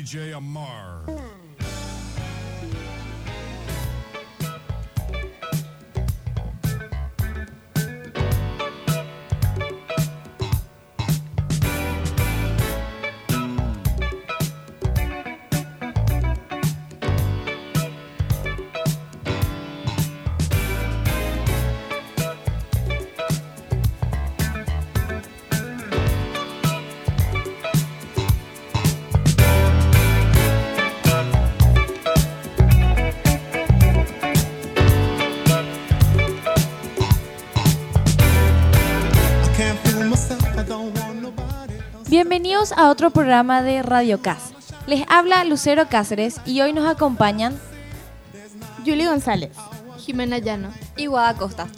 DJ Amar. Bienvenidos a otro programa de Radio Cas. Les habla Lucero Cáceres y hoy nos acompañan Julie González, Jimena Llano y Guada Costa.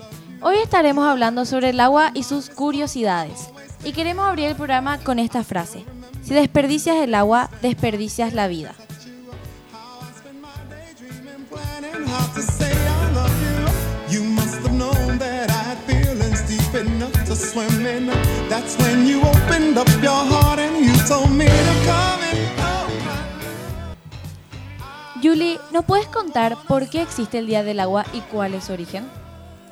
Hoy estaremos hablando sobre el agua y sus curiosidades. Y queremos abrir el programa con esta frase. Si desperdicias el agua, desperdicias la vida. To swim in. That's when you opened up your heart and you told me to come in. Julie, ¿nos puedes contar por qué existe el Día del Agua y cuál es su origen?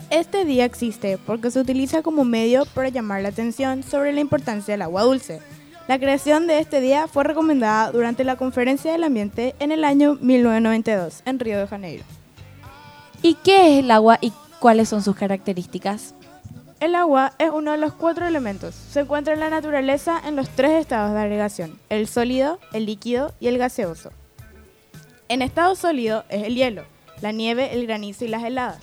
Este día existe porque se utiliza como medio para llamar la atención sobre la importancia del agua dulce. La creación de este día fue recomendada durante la Conferencia del Ambiente en el año 1992 en Río de Janeiro. ¿Y qué es el agua y cuáles son sus características? El agua es uno de los cuatro elementos. Se encuentra en la naturaleza en los tres estados de agregación, el sólido, el líquido y el gaseoso. En estado sólido es el hielo, la nieve, el granizo y las heladas.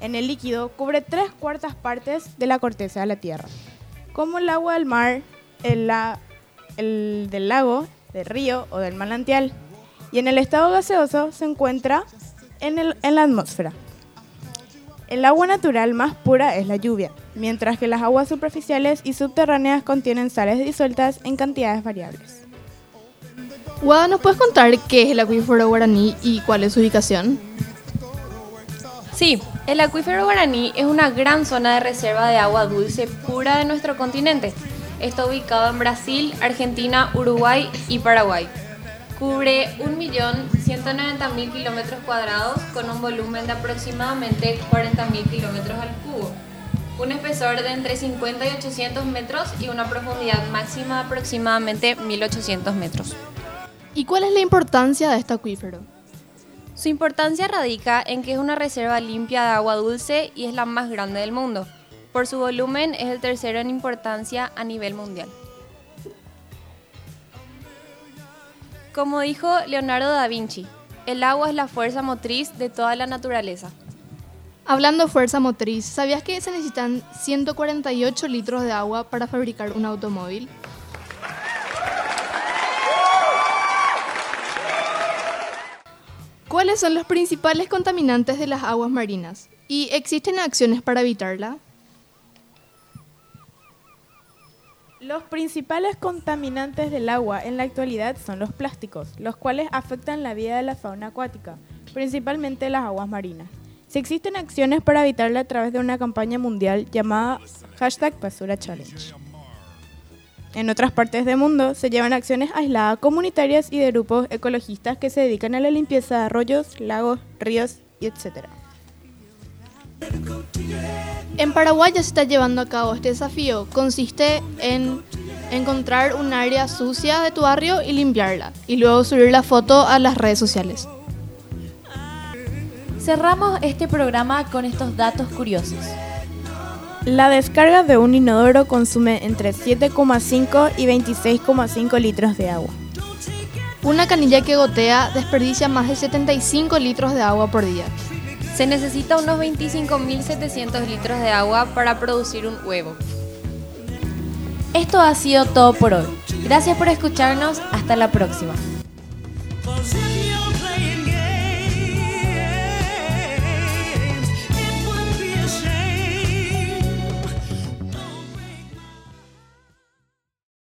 En el líquido cubre tres cuartas partes de la corteza de la Tierra, como el agua del mar, el, del lago, del río o del manantial. Y en el estado gaseoso se encuentra en la atmósfera. El agua natural más pura es la lluvia, mientras que las aguas superficiales y subterráneas contienen sales disueltas en cantidades variables. Guada, ¿nos puedes contar qué es el acuífero guaraní y cuál es su ubicación? Sí, el acuífero guaraní es una gran zona de reserva de agua dulce pura de nuestro continente. Está ubicado en Brasil, Argentina, Uruguay y Paraguay. Cubre 1.190.000 kilómetros cuadrados con un volumen de aproximadamente 40.000 kilómetros al cubo, un espesor de entre 50 y 800 metros y una profundidad máxima de aproximadamente 1.800 metros. ¿Y cuál es la importancia de este acuífero? Su importancia radica en que es una reserva limpia de agua dulce y es la más grande del mundo. Por su volumen es el tercero en importancia a nivel mundial. Como dijo Leonardo da Vinci, el agua es la fuerza motriz de toda la naturaleza. Hablando de fuerza motriz, ¿sabías que se necesitan 148 litros de agua para fabricar un automóvil? ¿Cuáles son los principales contaminantes de las aguas marinas? ¿Y existen acciones para evitarla? Los principales contaminantes del agua en la actualidad son los plásticos, los cuales afectan la vida de la fauna acuática, principalmente las aguas marinas. Si existen acciones para evitarla a través de una campaña mundial llamada hashtag Basura Challenge. En otras partes del mundo se llevan acciones aisladas comunitarias y de grupos ecologistas que se dedican a la limpieza de arroyos, lagos, ríos y etc. En Paraguay ya se está llevando a cabo este desafío. Consiste en encontrar un área sucia de tu barrio y limpiarla, y luego subir la foto a las redes sociales. Cerramos este programa con estos datos curiosos. La descarga de un inodoro consume entre 7,5 y 26,5 litros de agua. Una canilla que gotea desperdicia más de 75 litros de agua por día. Se necesita unos 25.700 litros de agua para producir un huevo. Esto ha sido todo por hoy. Gracias por escucharnos. Hasta la próxima.